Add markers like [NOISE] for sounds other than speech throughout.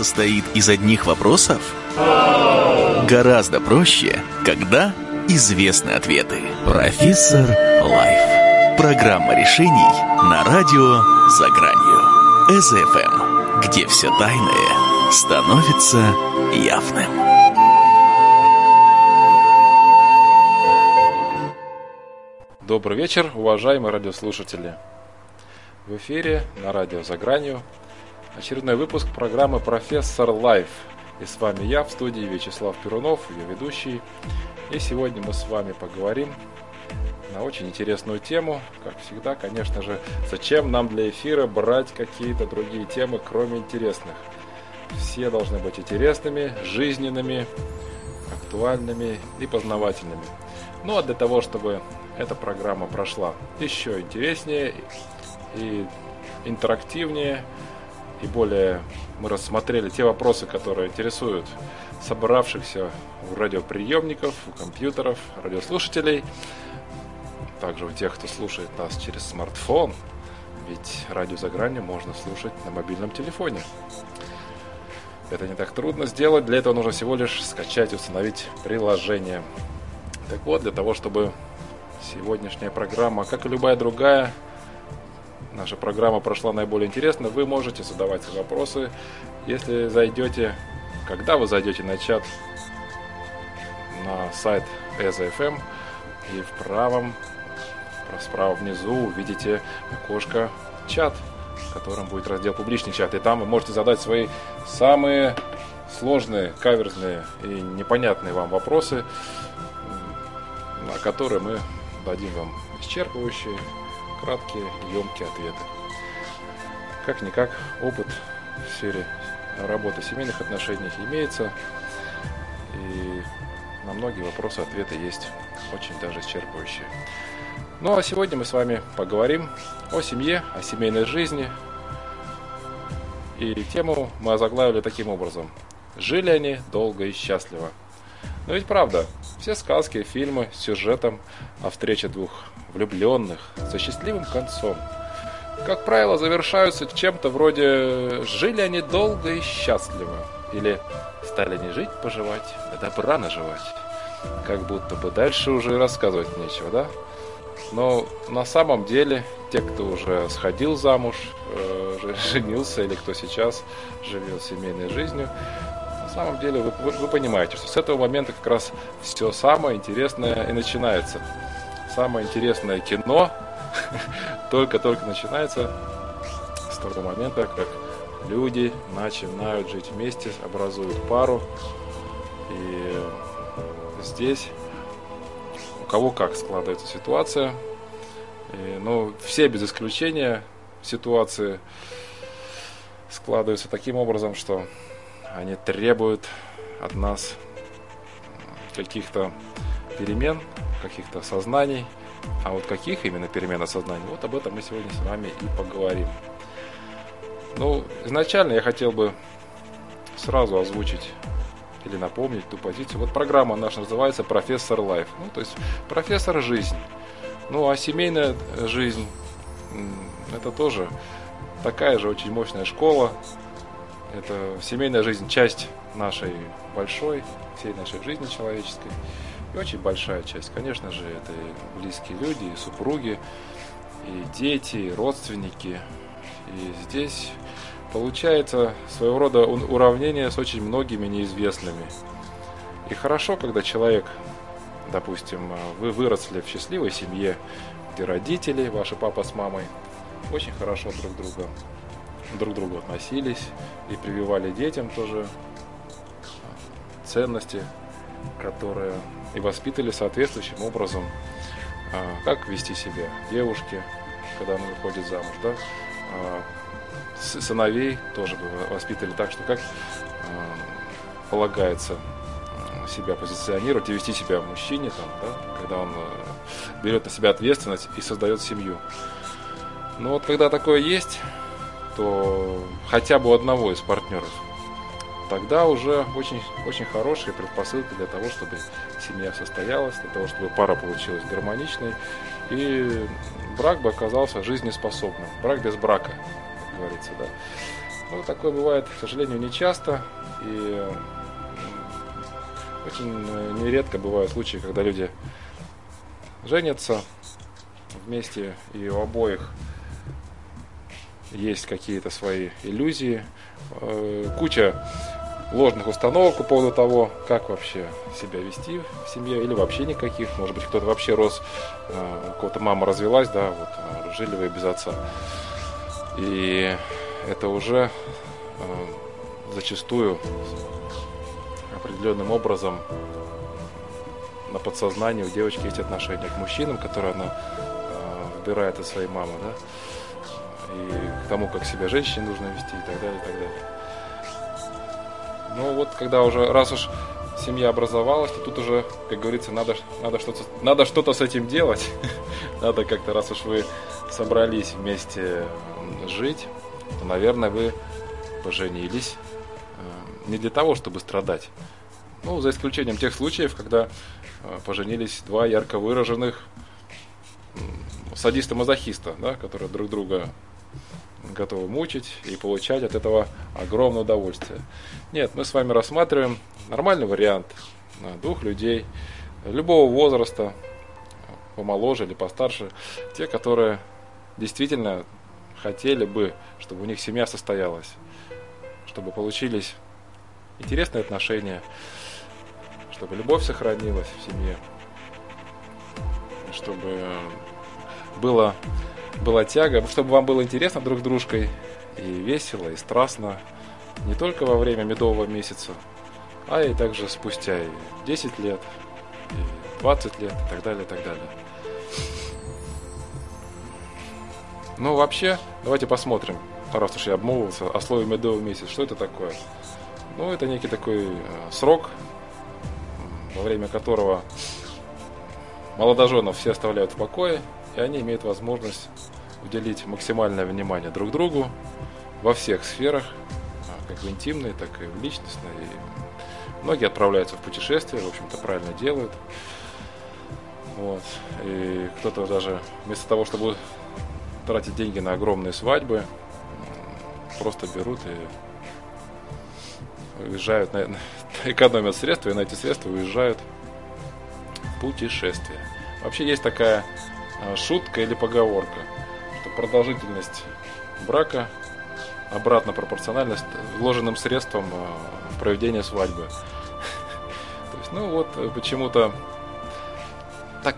состоит из одних вопросов? Гораздо проще, когда известны ответы. Профессор Life. Программа решений на радио «За гранью». СФМ, где все тайное становится явным. Добрый вечер, уважаемые радиослушатели. В эфире на радио «За гранью» очередной выпуск программы «Профессор Life». И с вами я в студии Вячеслав Перунов, ее ведущий. И сегодня мы с вами поговорим на очень интересную тему. Как всегда, конечно же, зачем нам для эфира брать какие-то другие темы, кроме интересных? Все должны быть интересными, жизненными, актуальными и познавательными. Ну а для того, чтобы эта программа прошла еще интереснее и интерактивнее, и более мы рассмотрели те вопросы, которые интересуют собравшихся у радиоприемников, у компьютеров, радиослушателей, также у тех, кто слушает нас через смартфон, ведь радио за гранью можно слушать на мобильном телефоне. Это не так трудно сделать, для этого нужно всего лишь скачать и установить приложение. Так вот, для того, чтобы сегодняшняя программа, как и любая другая, наша программа прошла наиболее интересно, вы можете задавать вопросы, если зайдете, когда вы зайдете на чат на сайт EZFM и в правом, справа внизу увидите окошко чат, в котором будет раздел публичный чат. И там вы можете задать свои самые сложные, каверзные и непонятные вам вопросы, на которые мы дадим вам исчерпывающие, краткие, емкие ответы. Как-никак опыт в сфере работы семейных отношений имеется, и на многие вопросы ответы есть очень даже исчерпывающие. Ну а сегодня мы с вами поговорим о семье, о семейной жизни. И тему мы озаглавили таким образом. Жили они долго и счастливо. Но ведь правда, все сказки, фильмы с сюжетом о встрече двух влюбленных со счастливым концом, как правило, завершаются чем-то вроде «жили они долго и счастливо» или «стали не жить, поживать, а добра наживать». Как будто бы дальше уже рассказывать нечего, да? Но на самом деле, те, кто уже сходил замуж, э, [LAUGHS] женился или кто сейчас живет семейной жизнью, на самом деле вы, вы, вы понимаете, что с этого момента как раз все самое интересное и начинается. Самое интересное кино [LAUGHS] только-только начинается с того момента, как люди начинают жить вместе, образуют пару. И здесь у кого как складывается ситуация. И, ну, все без исключения ситуации складываются таким образом, что они требуют от нас каких-то перемен, каких-то сознаний. А вот каких именно перемен осознания, вот об этом мы сегодня с вами и поговорим. Ну, изначально я хотел бы сразу озвучить или напомнить ту позицию. Вот программа наша называется «Профессор Life». Ну, то есть профессор жизнь. Ну, а семейная жизнь – это тоже такая же очень мощная школа, это семейная жизнь, часть нашей большой, всей нашей жизни человеческой. И очень большая часть, конечно же, это и близкие люди, и супруги, и дети, и родственники. И здесь получается своего рода уравнение с очень многими неизвестными. И хорошо, когда человек, допустим, вы выросли в счастливой семье, где родители, ваши папа с мамой, очень хорошо друг друга друг к другу относились и прививали детям тоже ценности, которые и воспитали соответствующим образом, а, как вести себя девушке, когда она выходит замуж, да, а, сыновей тоже воспитали так, что как а, полагается себя позиционировать и вести себя мужчине, там, да, когда он берет на себя ответственность и создает семью. Но вот когда такое есть, то хотя бы у одного из партнеров, тогда уже очень, очень хорошие предпосылки для того, чтобы семья состоялась, для того, чтобы пара получилась гармоничной, и брак бы оказался жизнеспособным. Брак без брака, как говорится, да. Ну, такое бывает, к сожалению, не часто. И очень э, нередко бывают случаи, когда люди женятся вместе, и у обоих есть какие-то свои иллюзии, э, куча ложных установок по поводу того, как вообще себя вести в семье, или вообще никаких. Может быть, кто-то вообще рос, э, у кого-то мама развелась, да, вот жили вы без отца. И это уже зачастую определенным образом на подсознании у девочки есть отношение к мужчинам, которые она э, выбирает от своей мамы, да, и к тому, как себя женщине нужно вести и так далее, и так далее. Ну вот, когда уже, раз уж семья образовалась, то тут уже, как говорится, надо, надо что-то надо что-то с этим делать. [LAUGHS] надо как-то, раз уж вы собрались вместе жить, то, наверное, вы поженились не для того, чтобы страдать. Ну, за исключением тех случаев, когда э, поженились два ярко выраженных садиста-мазохиста, да, которые друг друга готовы мучить и получать от этого огромное удовольствие. Нет, мы с вами рассматриваем нормальный вариант двух людей любого возраста, помоложе или постарше, те, которые действительно хотели бы, чтобы у них семья состоялась, чтобы получились интересные отношения, чтобы любовь сохранилась в семье, чтобы было, была тяга, чтобы вам было интересно друг с дружкой и весело, и страстно, не только во время медового месяца, а и также спустя и 10 лет, и 20 лет, и так далее, и так далее. Ну, вообще, давайте посмотрим, раз уж я обмолвился, о слове медовый месяц. Что это такое? Ну, это некий такой э, срок, во время которого молодоженов все оставляют в покое, и они имеют возможность уделить максимальное внимание друг другу во всех сферах, а, как в интимной, так и в личностной. И многие отправляются в путешествия, в общем-то, правильно делают. Вот. И кто-то даже вместо того, чтобы тратить деньги на огромные свадьбы, просто берут и уезжают, на, [LAUGHS] экономят средства и на эти средства уезжают в путешествие. Вообще есть такая шутка или поговорка, что продолжительность брака обратно пропорциональна вложенным средствам а, в проведение свадьбы. [LAUGHS] То есть, ну вот э, почему-то так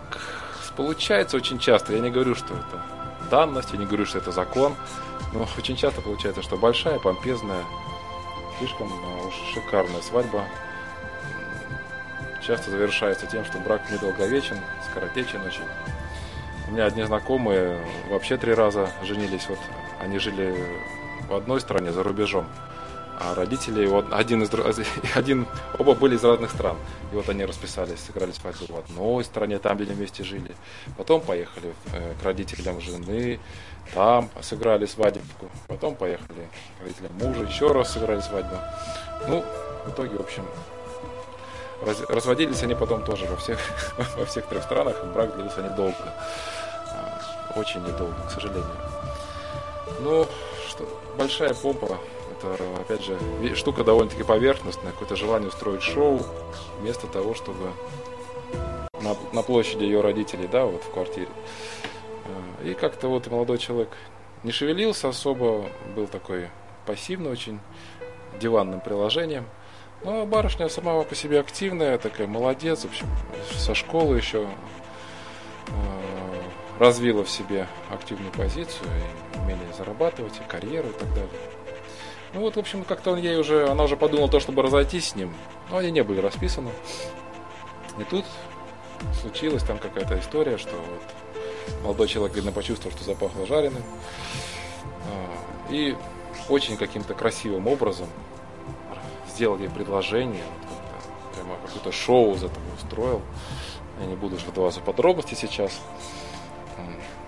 получается очень часто. Я не говорю, что это данность, я не говорю, что это закон, но очень часто получается, что большая, помпезная слишком уж шикарная свадьба часто завершается тем, что брак недолговечен, скоротечен очень. У меня одни знакомые вообще три раза женились. Вот они жили в одной стране за рубежом, а родители вот один из [LAUGHS] один оба были из разных стран. И вот они расписались, сыграли свадьбу в одной стране, там где они вместе жили. Потом поехали э, к родителям жены, там сыграли свадебку. Потом поехали к родителям мужа, еще раз сыграли свадьбу. Ну, в итоге, в общем, раз, разводились они потом тоже во всех, [LAUGHS] во всех трех странах. Брак длился недолго. Очень недолго, к сожалению. Ну, что, большая помпа. Это, опять же, штука довольно-таки поверхностная. Какое-то желание устроить шоу, вместо того, чтобы на, на площади ее родителей, да, вот в квартире. А, и как-то вот молодой человек не шевелился особо, был такой пассивный очень, диванным приложением. А барышня сама по себе активная, такая молодец, в общем, со школы еще э, развила в себе активную позицию, и умение зарабатывать, и карьеру и так далее. Ну вот, в общем, как-то он ей уже, она уже подумала то, чтобы разойтись с ним, но они не были расписаны. И тут случилась там какая-то история, что вот молодой человек, видно, почувствовал, что запахло жареным. А, и очень каким-то красивым образом сделал ей предложение, прямо какое-то шоу из этого устроил. Я не буду вдаваться в подробности сейчас.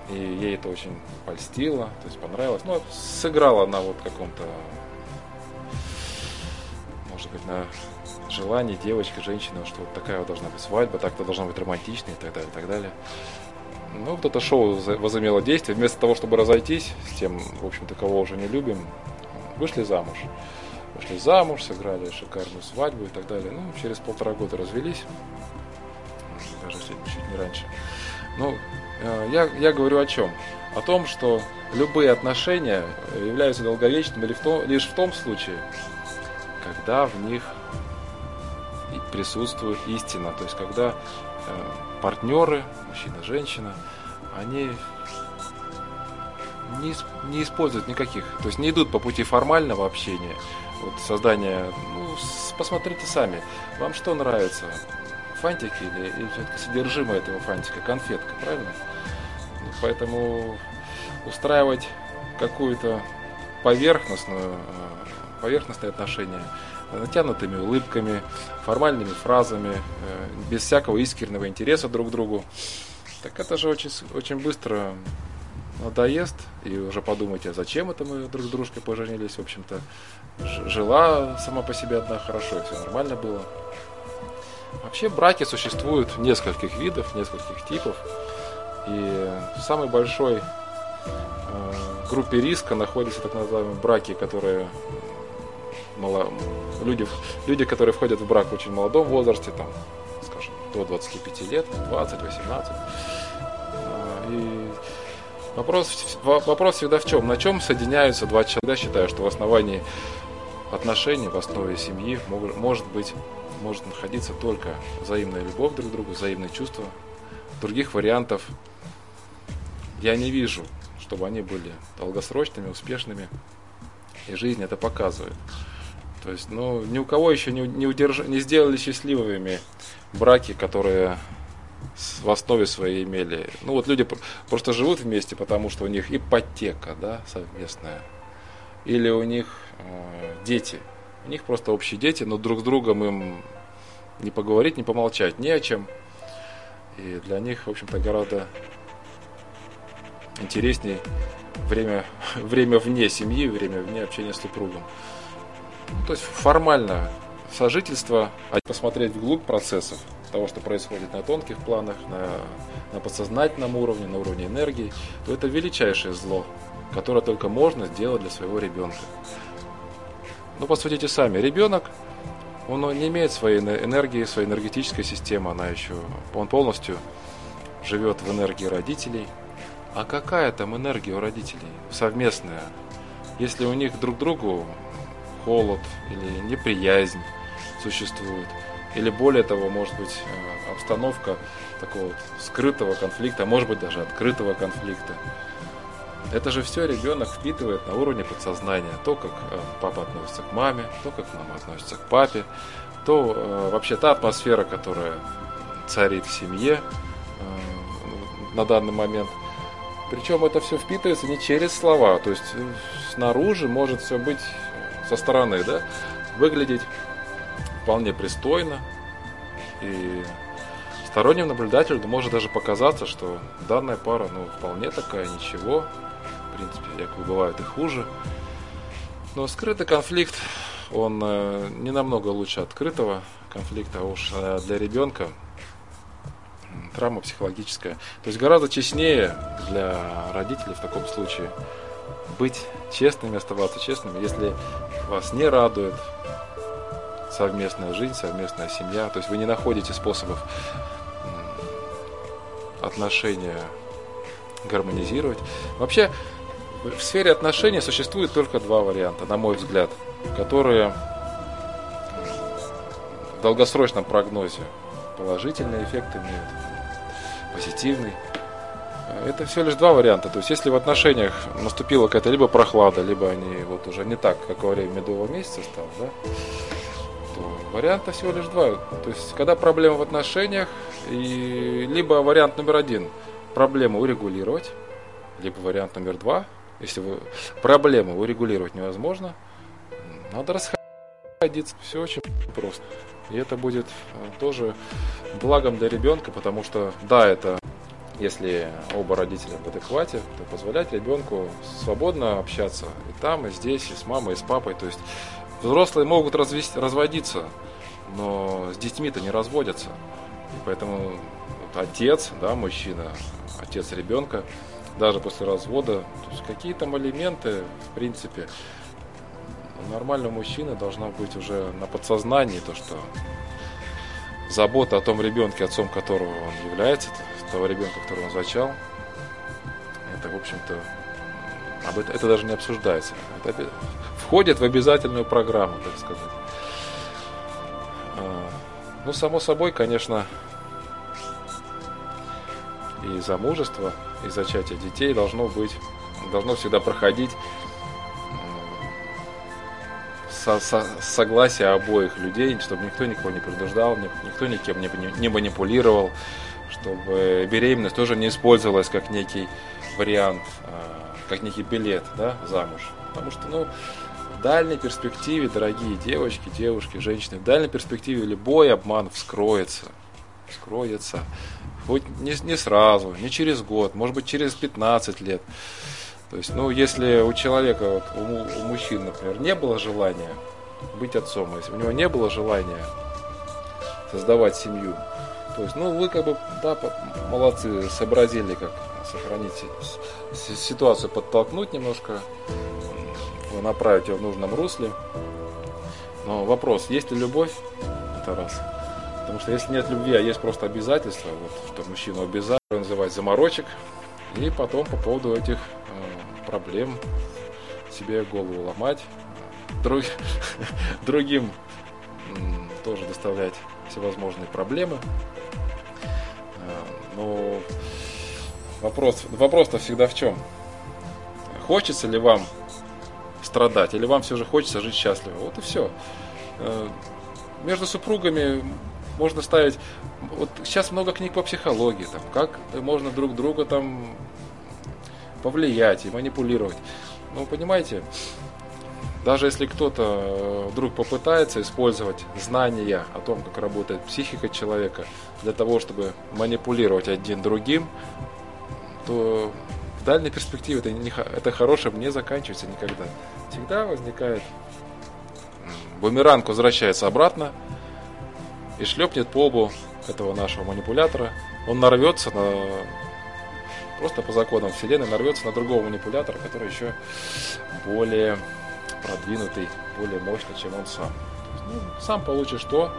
И ей это очень польстило, то есть понравилось. Ну, сыграла она вот каком-то, может быть, на желании девочки, женщины, что вот такая вот должна быть свадьба, так-то должна быть романтичной и так далее, и так далее. Ну, вот это шоу возымело действие. Вместо того, чтобы разойтись с тем, в общем-то, кого уже не любим, вышли замуж. Вышли замуж, сыграли шикарную свадьбу и так далее. Ну, через полтора года развелись. Даже чуть не раньше. Ну, я, я говорю о чем? О том, что любые отношения являются долговечными лишь в том случае, когда в них присутствует истина. То есть, когда э, партнеры, мужчина, женщина, они не, не используют никаких, то есть не идут по пути формального общения, вот создания, ну, посмотрите сами, вам что нравится, фантики или, или все-таки содержимое этого фантика, конфетка, правильно? Поэтому устраивать какую-то поверхностную, э, поверхностное отношение натянутыми улыбками, формальными фразами, э, без всякого искреннего интереса друг к другу. Так это же очень, очень быстро надоест, и уже подумайте, а зачем это мы друг с дружкой поженились, в общем-то. Жила сама по себе одна хорошо, и все нормально было. Вообще браки существуют нескольких видов, нескольких типов. И в самой большой э, группе риска находятся так называемые браки, которые мало, люди, люди, которые входят в брак в очень молодом возрасте, там, скажем, до 25 лет, 20, 18. А, и вопрос, вопрос всегда в чем? На чем соединяются два человека? Я считаю, что в основании отношений, в основе семьи может быть, может находиться только взаимная любовь друг к другу, взаимные чувства. Других вариантов я не вижу, чтобы они были долгосрочными, успешными. И жизнь это показывает. То есть, ну, ни у кого еще не, не, удерж... не сделали счастливыми браки, которые в основе своей имели. Ну, вот люди просто живут вместе, потому что у них ипотека, да, совместная. Или у них э, дети. У них просто общие дети, но друг с другом им не поговорить, не помолчать, не о чем. И для них, в общем-то, гораздо интереснее время, [LAUGHS] время вне семьи, время вне общения с супругом. То есть формально сожительство, а посмотреть вглубь процессов того, что происходит на тонких планах, на, на подсознательном уровне, на уровне энергии, то это величайшее зло, которое только можно сделать для своего ребенка. Ну, посмотрите сами, ребенок, он не имеет своей энергии, своей энергетической системы, она еще, он полностью живет в энергии родителей. А какая там энергия у родителей? Совместная. Если у них друг другу холод или неприязнь существует. Или более того, может быть, э, обстановка такого вот скрытого конфликта, может быть даже открытого конфликта. Это же все ребенок впитывает на уровне подсознания. То, как э, папа относится к маме, то, как мама относится к папе, то э, вообще та атмосфера, которая царит в семье на данный момент. Причем это все впитывается не через слова, то есть снаружи может все быть со стороны, да, выглядеть вполне пристойно. И сторонним наблюдателю может даже показаться, что данная пара, ну, вполне такая, ничего. В принципе, якобы бывает и хуже. Но скрытый конфликт, он э, не намного лучше открытого конфликта, а уж э, для ребенка травма психологическая. То есть гораздо честнее для родителей в таком случае быть честными, оставаться честными, если вас не радует совместная жизнь, совместная семья, то есть вы не находите способов отношения гармонизировать. Вообще, в сфере отношений существует только два варианта, на мой взгляд, которые в долгосрочном прогнозе положительный эффект имеют, позитивный это всего лишь два варианта. То есть, если в отношениях наступила какая-то либо прохлада, либо они вот уже не так, как во время медового месяца стало, да, то варианта всего лишь два. То есть, когда проблема в отношениях, и либо вариант номер один – проблему урегулировать, либо вариант номер два – если вы проблему урегулировать невозможно, надо расходиться. Все очень просто. И это будет э, тоже благом для ребенка, потому что, да, это если оба родителя в адеквате, то позволять ребенку свободно общаться и там, и здесь, и с мамой, и с папой. То есть взрослые могут развести, разводиться, но с детьми-то не разводятся. И поэтому вот отец, да, мужчина, отец ребенка, даже после развода, то есть какие там элементы, в принципе, У нормального мужчины должна быть уже на подсознании то, что забота о том ребенке, отцом которого он является, того ребенка, которого он зачал, это, в общем-то, об это, это даже не обсуждается. Это входит в обязательную программу, так сказать. А, ну, само собой, конечно, и замужество, и зачатие детей должно быть, должно всегда проходить со, со, согласие обоих людей, чтобы никто никого не принуждал, никто никем не, не манипулировал, чтобы беременность тоже не использовалась как некий вариант, а, как некий билет да, замуж. Потому что, ну, в дальней перспективе, дорогие девочки, девушки, женщины, в дальней перспективе любой обман вскроется. Вскроется. Хоть не, не сразу, не через год, может быть через 15 лет. То есть, ну, если у человека, вот, у, у мужчин, например, не было желания быть отцом, если у него не было желания создавать семью, то есть, ну, вы как бы, да, молодцы, сообразили, как сохранить ситуацию, подтолкнуть немножко, направить ее в нужном русле. Но вопрос, есть ли любовь? Это раз. Потому что если нет любви, а есть просто обязательства, вот, что мужчину обязать, называть заморочек, и потом по поводу этих э, проблем себе голову ломать, друг, [LAUGHS] другим тоже доставлять всевозможные проблемы. Э, но вопрос, вопрос-то всегда в чем? Хочется ли вам страдать, или вам все же хочется жить счастливо? Вот и все. Э, между супругами можно ставить... Вот сейчас много книг по психологии, там, как можно друг друга там повлиять и манипулировать. Ну, понимаете, даже если кто-то э, вдруг попытается использовать знания о том, как работает психика человека для того, чтобы манипулировать один другим, то в дальней перспективе это, не, это хорошее не заканчивается никогда. Всегда возникает бумеранг возвращается обратно и шлепнет по лбу этого нашего манипулятора. Он нарвется на просто по законам Вселенной нарвется на другого манипулятора, который еще более продвинутый, более мощный, чем он сам. ну, сам получишь то,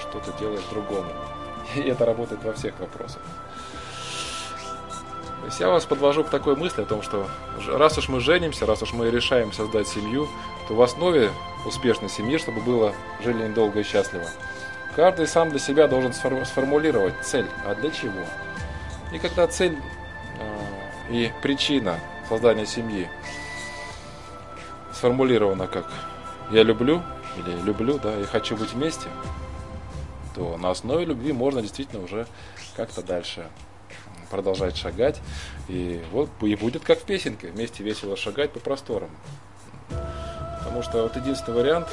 что ты делаешь другому. И это работает во всех вопросах. То есть я вас подвожу к такой мысли о том, что раз уж мы женимся, раз уж мы решаем создать семью, то в основе успешной семьи, чтобы было жили долго и счастливо, каждый сам для себя должен сформулировать цель. А для чего? И когда цель э, и причина создания семьи сформулировано как «я люблю» или «люблю», да, «я хочу быть вместе», то на основе любви можно действительно уже как-то дальше продолжать шагать. И вот и будет как в песенке, вместе весело шагать по просторам. Потому что вот единственный вариант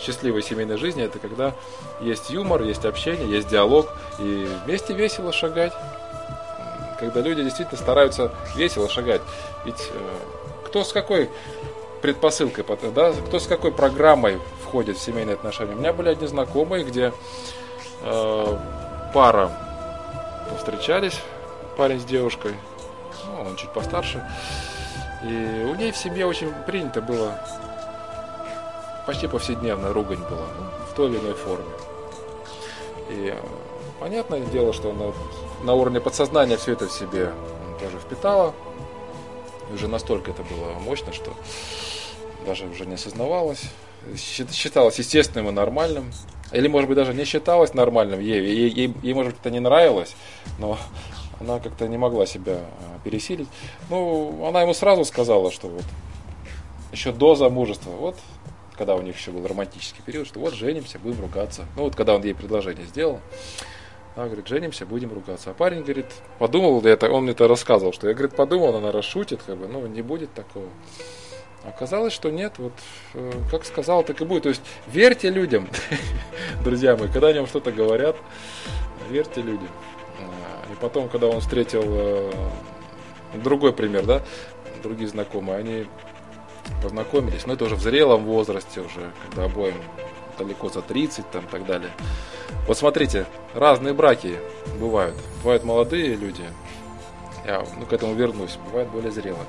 счастливой семейной жизни это когда есть юмор, есть общение, есть диалог и вместе весело шагать. Когда люди действительно стараются весело шагать. Ведь э, кто с какой предпосылкой, да, кто с какой программой входит в семейные отношения. У меня были одни знакомые, где э, пара встречались, парень с девушкой, ну, он чуть постарше, и у ней в семье очень принято было, почти повседневная ругань была, ну, в той или иной форме. И э, понятное дело, что она на уровне подсознания все это в себе тоже впитала, уже настолько это было мощно, что даже уже не осознавалось. Считалось естественным и нормальным. Или, может быть, даже не считалось нормальным ей. Ей, ей, ей может быть, это не нравилось, но она как-то не могла себя а, пересилить. Ну, она ему сразу сказала, что вот еще до замужества, вот когда у них еще был романтический период, что вот женимся, будем ругаться. Ну вот когда он ей предложение сделал, она говорит, женимся, будем ругаться. А парень говорит, подумал, это, он мне это рассказывал, что я, говорит, подумал, она расшутит, как бы, ну, не будет такого. Оказалось, что нет, вот э, как сказал, так и будет. То есть верьте людям, [LAUGHS] друзья мои, когда они вам что-то говорят, верьте людям. А, и потом, когда он встретил э, другой пример, да, другие знакомые, они познакомились, но это уже в зрелом возрасте, уже когда обоим далеко за 30 там, и так далее. Вот смотрите, разные браки бывают. Бывают молодые люди, я ну, к этому вернусь, бывают более зрелые.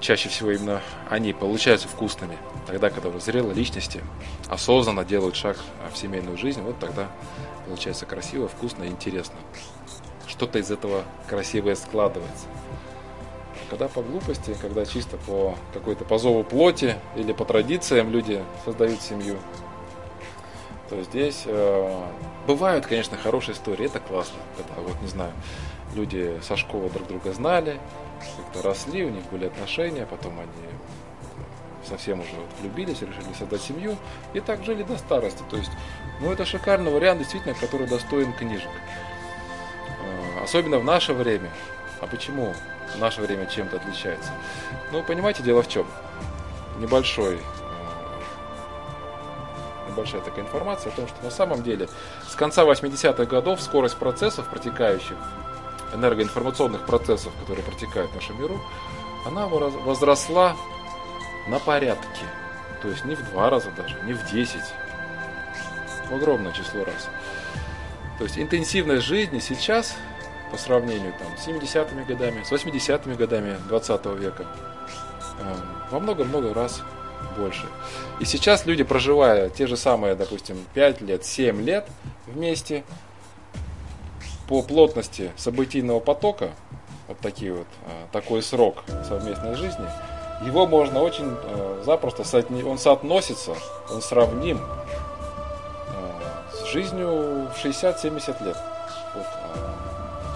чаще всего именно они получаются вкусными. Тогда, когда уже зрелые личности осознанно делают шаг в семейную жизнь, вот тогда получается красиво, вкусно и интересно. Что-то из этого красивое складывается. Когда по глупости, когда чисто по какой-то по зову плоти или по традициям люди создают семью, то здесь э, бывают, конечно, хорошие истории, это классно, когда вот, не знаю, люди со школы друг друга знали, как-то росли, у них были отношения, потом они совсем уже вот влюбились, решили создать семью и так жили до старости. То есть, ну это шикарный вариант, действительно, который достоин книжек. Э, особенно в наше время. А почему наше время чем-то отличается? Ну, понимаете, дело в чем? Небольшой небольшая такая информация о том, что на самом деле с конца 80-х годов скорость процессов, протекающих, энергоинформационных процессов, которые протекают в нашем миру, она возросла на порядке. То есть не в два раза даже, не в десять. В огромное число раз. То есть интенсивность жизни сейчас, по сравнению там, с 70-ми годами, с 80-ми годами 20 века, э, во много-много раз больше. И сейчас люди, проживая те же самые, допустим, 5 лет, 7 лет вместе, по плотности событийного потока, вот такие вот, а, такой срок совместной жизни, его можно очень а, запросто, он соотносится, он сравним а, с жизнью в 60-70 лет.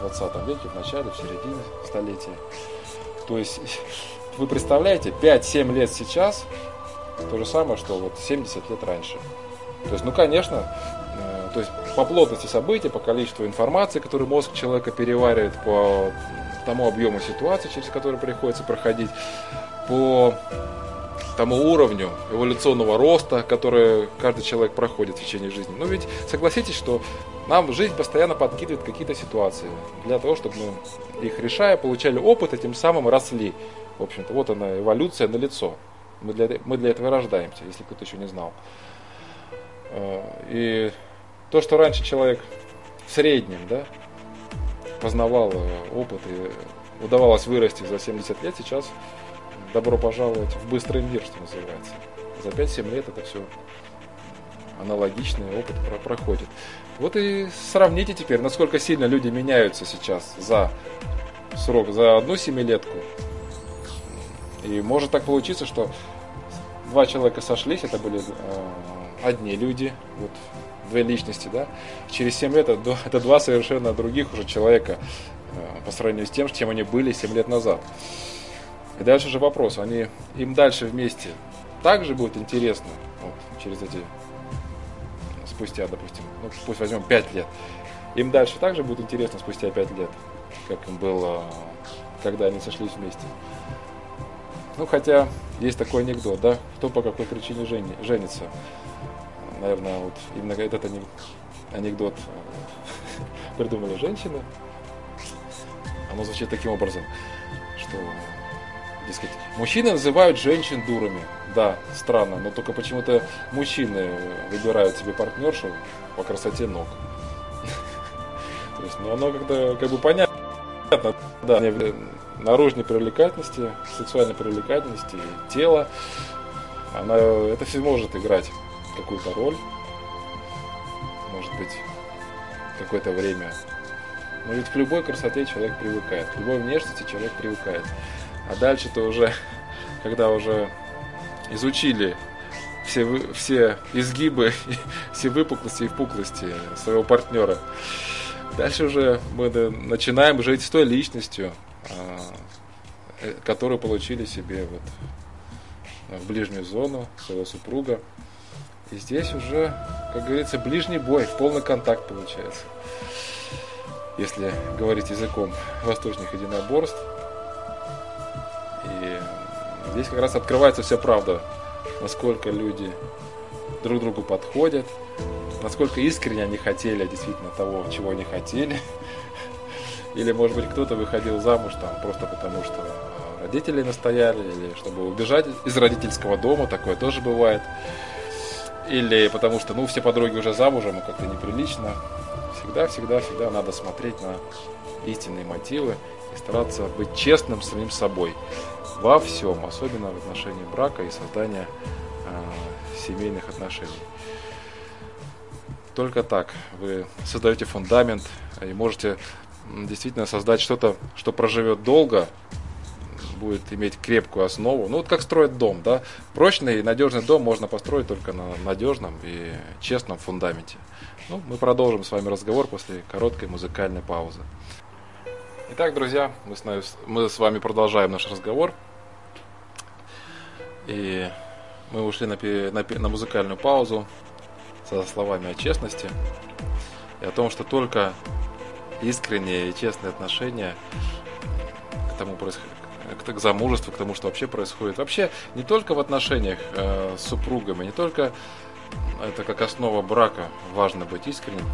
Вот, в 20 веке, в начале, в середине столетия. То есть, вы представляете, 5-7 лет сейчас то же самое, что вот 70 лет раньше. То есть, ну, конечно, э, то есть по плотности событий, по количеству информации, которую мозг человека переваривает, по тому объему ситуации, через который приходится проходить, по тому уровню эволюционного роста, который каждый человек проходит в течение жизни. Но ведь согласитесь, что нам жизнь постоянно подкидывает какие-то ситуации для того, чтобы мы их решая, получали опыт и тем самым росли. В общем-то, вот она, эволюция на лицо. Мы для, мы для этого рождаемся, если кто-то еще не знал. Э, и то, что раньше человек в среднем да, познавал э, опыт и удавалось вырасти за 70 лет, сейчас добро пожаловать в быстрый мир, что называется. За 5-7 лет это все аналогичный опыт проходит. Вот и сравните теперь, насколько сильно люди меняются сейчас за срок, за одну семилетку. И может так получиться, что два человека сошлись, это были э, одни люди, вот две личности, да. Через 7 лет это, это два совершенно других уже человека э, по сравнению с тем, чем они были 7 лет назад. И дальше же вопрос, они им дальше вместе также будет интересно, вот, через эти, спустя, допустим, ну, пусть возьмем 5 лет, им дальше также будет интересно спустя 5 лет, как им было, когда они сошлись вместе. Ну, хотя есть такой анекдот, да, кто по какой причине жени, женится. Наверное, вот именно этот анекдот э, [LAUGHS] придумали женщины. Оно звучит таким образом, что, дескать, мужчины называют женщин дурами. Да, странно, но только почему-то мужчины выбирают себе партнершу по красоте ног. [LAUGHS] То есть, ну, оно как-то как бы понятно, да, наружной привлекательности, сексуальной привлекательности, тела, она, это все может играть какую-то роль, может быть, какое-то время. Но ведь к любой красоте человек привыкает, к любой внешности человек привыкает. А дальше-то уже, [LAUGHS] когда уже изучили все, все изгибы, [LAUGHS] все выпуклости и впуклости своего партнера, дальше уже мы начинаем жить с той личностью, а, э, которые получили себе вот в ближнюю зону своего супруга. И здесь уже, как говорится, ближний бой, полный контакт получается. Если говорить языком восточных единоборств. И здесь как раз открывается вся правда, насколько люди друг другу подходят, насколько искренне они хотели действительно того, чего они хотели, [LAUGHS] или, может быть, кто-то выходил замуж там просто потому, что родители настояли, или чтобы убежать из родительского дома, такое тоже бывает. Или потому что, ну, все подруги уже замужем, и как-то неприлично. Всегда, всегда, всегда надо смотреть на истинные мотивы и стараться быть честным с самим собой во всем, особенно в отношении брака и создания э, семейных отношений. Только так вы создаете фундамент и можете действительно создать что-то, что проживет долго, будет иметь крепкую основу. Ну вот как строят дом, да? Прочный и надежный дом можно построить только на надежном и честном фундаменте. Ну, мы продолжим с вами разговор после короткой музыкальной паузы. Итак, друзья, мы с, мы с вами продолжаем наш разговор. И мы ушли на, на, на музыкальную паузу со словами о честности и о том, что только искренние и честные отношения к тому к, к замужеству, к тому, что вообще происходит. Вообще не только в отношениях э, с супругами, не только это как основа брака важно быть искренним,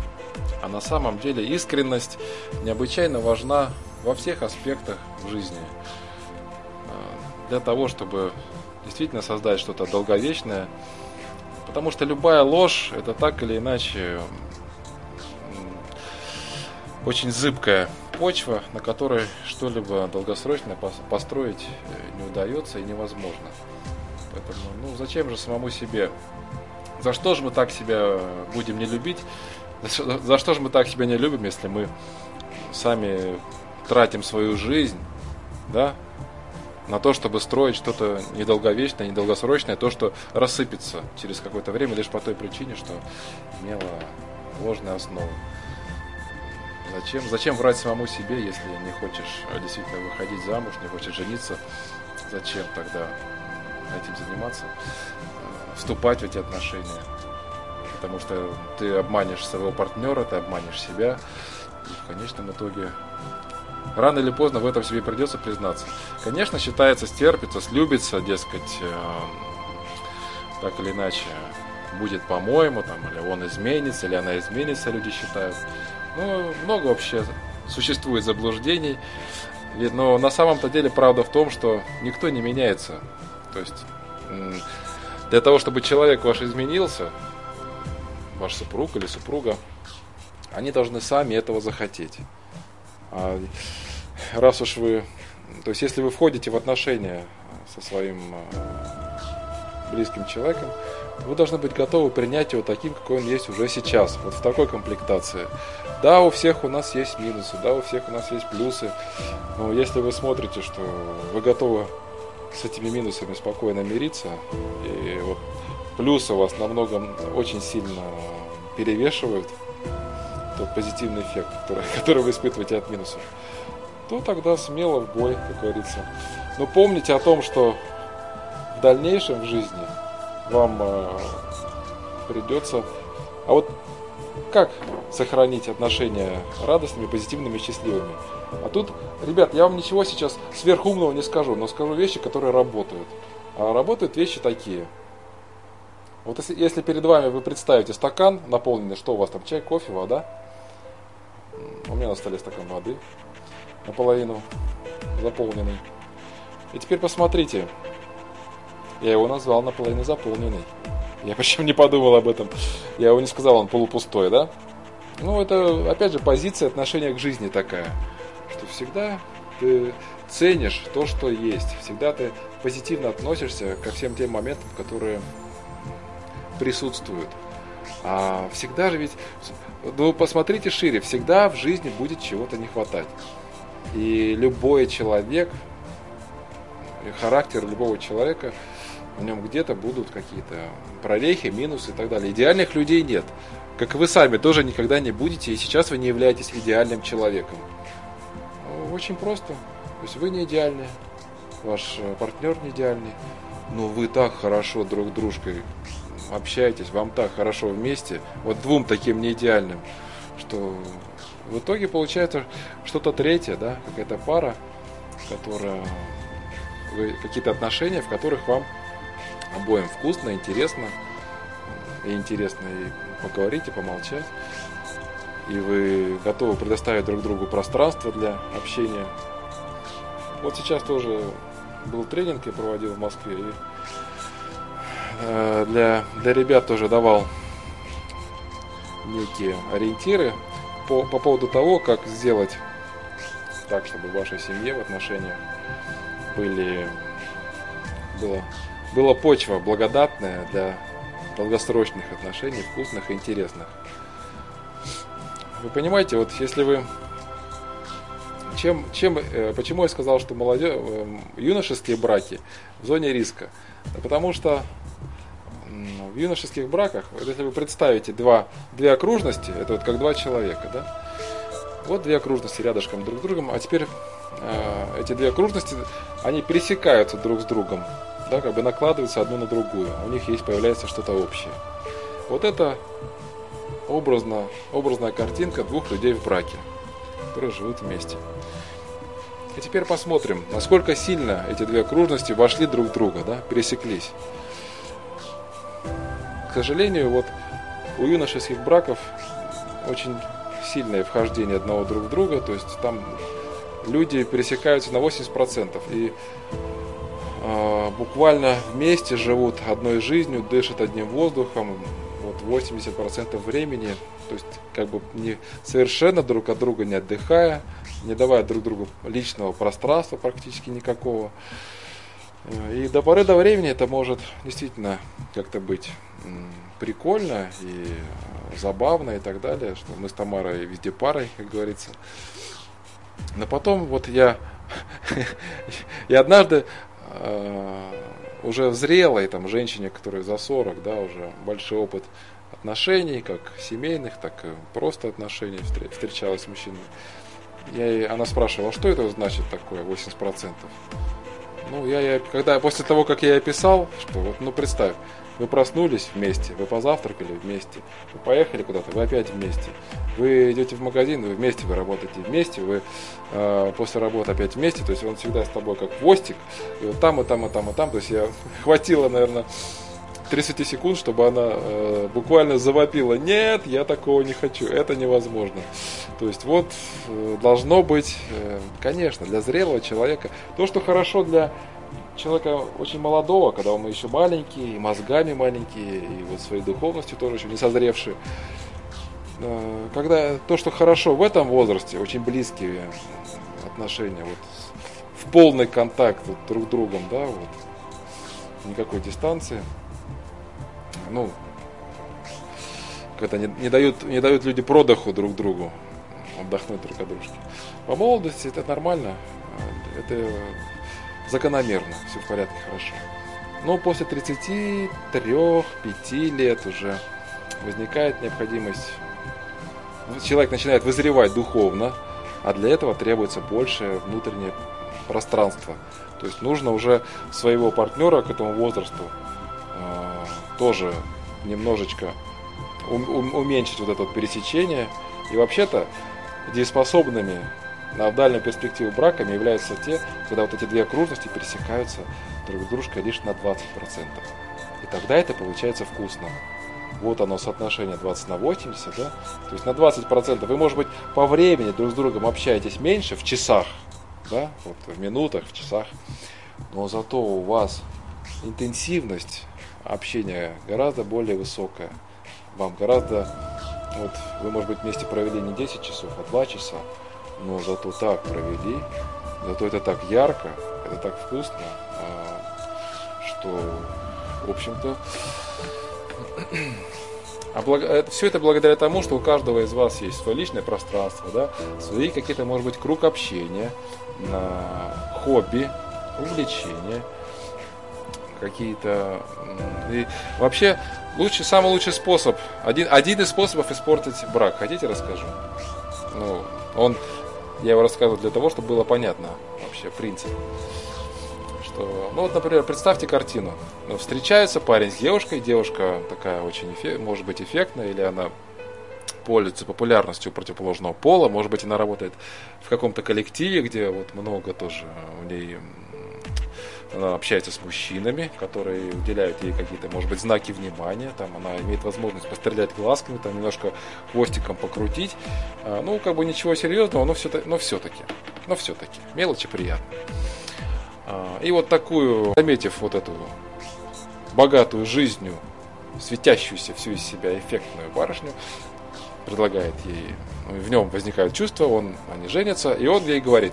а на самом деле искренность необычайно важна во всех аспектах жизни. Э, для того, чтобы действительно создать что-то долговечное, потому что любая ложь это так или иначе очень зыбкая почва, на которой что-либо долгосрочно построить не удается и невозможно. Поэтому, ну, зачем же самому себе? За что же мы так себя будем не любить? За, за что же мы так себя не любим, если мы сами тратим свою жизнь, да, на то, чтобы строить что-то недолговечное, недолгосрочное, то, что рассыпется через какое-то время лишь по той причине, что имело ложную основу. Зачем, зачем врать самому себе, если не хочешь э, действительно выходить замуж, не хочешь жениться? Зачем тогда этим заниматься? Вступать в эти отношения? Потому что ты обманешь своего партнера, ты обманешь себя. И в конечном итоге рано или поздно в этом себе придется признаться. Конечно, считается стерпится, слюбится, дескать, э, так или иначе будет по-моему, там, или он изменится, или она изменится, люди считают. Ну, много вообще существует заблуждений. Но на самом-то деле правда в том, что никто не меняется. То есть для того, чтобы человек ваш изменился, ваш супруг или супруга, они должны сами этого захотеть. А раз уж вы, то есть если вы входите в отношения со своим э, близким человеком, вы должны быть готовы принять его таким, какой он есть уже сейчас, вот в такой комплектации. Да, у всех у нас есть минусы, да, у всех у нас есть плюсы, но если вы смотрите, что вы готовы с этими минусами спокойно мириться, и вот плюсы вас намного очень сильно перевешивают тот позитивный эффект, который, [LAUGHS] который вы испытываете от минусов, то тогда смело в бой, как говорится. Но помните о том, что в дальнейшем в жизни вам э, придется... А вот как сохранить отношения радостными, позитивными, счастливыми? А тут, ребят, я вам ничего сейчас сверхумного не скажу, но скажу вещи, которые работают. А работают вещи такие. Вот если, если перед вами вы представите стакан наполненный, что у вас там, чай, кофе, вода? У меня на столе стакан воды, наполовину заполненный. И теперь посмотрите, я его назвал наполовину заполненный. Я почему не подумал об этом. Я его не сказал, он полупустой, да? Ну, это, опять же, позиция отношения к жизни такая, что всегда ты ценишь то, что есть. Всегда ты позитивно относишься ко всем тем моментам, которые присутствуют. А всегда же ведь, ну посмотрите шире, всегда в жизни будет чего-то не хватать. И любой человек, характер любого человека в нем где-то будут какие-то прорехи, минусы и так далее. Идеальных людей нет. Как вы сами тоже никогда не будете, и сейчас вы не являетесь идеальным человеком. Ну, очень просто. То есть вы не идеальны, ваш э, партнер не идеальный, но вы так хорошо друг с дружкой общаетесь, вам так хорошо вместе, вот двум таким не идеальным, что в итоге получается что-то третье, да, какая-то пара, которая какие-то отношения, в которых вам обоим вкусно, интересно, и интересно и поговорить, и помолчать. И вы готовы предоставить друг другу пространство для общения. Вот сейчас тоже был тренинг, я проводил в Москве, и э, для, для ребят тоже давал некие ориентиры по, по поводу того, как сделать так, чтобы в вашей семье в отношениях были, было, была почва благодатная для долгосрочных отношений, вкусных и интересных. Вы понимаете, вот если вы чем, чем, э, почему я сказал, что молодежь, э, юношеские браки в зоне риска? Потому что в юношеских браках, вот если вы представите два, две окружности, это вот как два человека, да? Вот две окружности рядышком друг с другом, а теперь э, эти две окружности, они пересекаются друг с другом, да, как бы накладываются одну на другую, у них есть, появляется что-то общее. Вот это образно, образная картинка двух людей в браке, которые живут вместе. И теперь посмотрим, насколько сильно эти две окружности вошли друг в друга, да, пересеклись. К сожалению, вот у юношеских браков очень сильное вхождение одного друг в друга, то есть там люди пересекаются на 80%. И буквально вместе живут одной жизнью, дышат одним воздухом, вот 80% времени, то есть как бы не совершенно друг от друга не отдыхая, не давая друг другу личного пространства практически никакого. И до поры до времени это может действительно как-то быть прикольно и забавно и так далее, что мы с Тамарой везде парой, как говорится. Но потом вот я, [LAUGHS] я однажды э, уже в зрелой там женщине, которая за 40, да, уже большой опыт отношений, как семейных, так и просто отношений встречалась с мужчиной. Я, она спрашивала, а что это значит такое 80%? Ну, я, я, когда, после того, как я описал, что вот, ну, представь, вы проснулись вместе, вы позавтракали вместе, вы поехали куда-то, вы опять вместе. Вы идете в магазин, вы вместе, вы работаете вместе, вы э, после работы опять вместе, то есть он всегда с тобой как хвостик, и вот там, и там, и там, и там. То есть я [LAUGHS] хватило, наверное, 30 секунд, чтобы она э, буквально завопила, нет, я такого не хочу, это невозможно. То есть вот э, должно быть, э, конечно, для зрелого человека, то, что хорошо для человека очень молодого, когда он еще маленький, и мозгами маленькие, и вот своей духовностью тоже еще не созревший. Э, когда то, что хорошо в этом возрасте, очень близкие отношения, вот в полный контакт вот, друг с другом, да, вот, никакой дистанции. Ну, когда не, не, дают, не дают люди продыху друг другу, отдохнуть друг от дружки. По молодости это нормально. Это закономерно, все в порядке, хорошо. Но после 33-5 лет уже возникает необходимость, человек начинает вызревать духовно, а для этого требуется больше внутреннее пространство. То есть нужно уже своего партнера к этому возрасту э, тоже немножечко уменьшить вот это вот пересечение. И вообще-то дееспособными на дальнюю перспективу браками являются те, когда вот эти две окружности пересекаются друг с дружкой лишь на 20%. И тогда это получается вкусно. Вот оно соотношение 20 на 80, да? То есть на 20% вы, может быть, по времени друг с другом общаетесь меньше, в часах, да? Вот в минутах, в часах. Но зато у вас интенсивность общения гораздо более высокая. Вам гораздо, вот вы, может быть, вместе провели не 10 часов, а 2 часа но зато так провели, зато это так ярко, это так вкусно, а, что, в общем-то, [CLEARS THROAT] а благ... Э, все это благодаря тому, что у каждого из вас есть свое личное пространство, да, свои какие-то, может быть, круг общения, хобби, увлечения, какие-то... И вообще, лучший, самый лучший способ, один, один из способов испортить брак, хотите расскажу? Ну, он я его рассказываю для того, чтобы было понятно вообще принцип. Что, ну вот, например, представьте картину. Ну, встречается парень с девушкой, девушка такая очень, эффект, может быть, эффектная, или она пользуется популярностью противоположного пола, может быть, она работает в каком-то коллективе, где вот много тоже у ней она общается с мужчинами, которые уделяют ей какие-то, может быть, знаки внимания, там она имеет возможность пострелять глазками, там немножко хвостиком покрутить. А, ну, как бы ничего серьезного, но все-таки, но все-таки, но все-таки, мелочи приятные. А, и вот такую, заметив вот эту богатую жизнью, светящуюся всю из себя эффектную барышню, предлагает ей, ну, в нем возникают чувства, он, они женятся, и он ей говорит,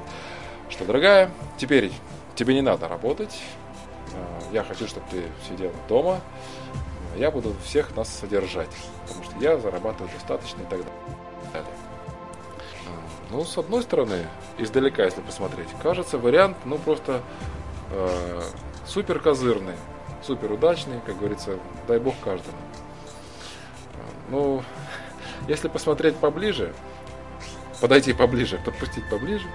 что, дорогая, теперь тебе не надо работать, э, я хочу, чтобы ты сидела дома, я буду всех нас содержать, потому что я зарабатываю достаточно и так далее. Ну, с одной стороны, издалека, если посмотреть, кажется вариант, ну, просто э, супер козырный, супер удачный, как говорится, дай бог каждому. Ну, [LAUGHS] если посмотреть поближе, подойти поближе, подпустить поближе,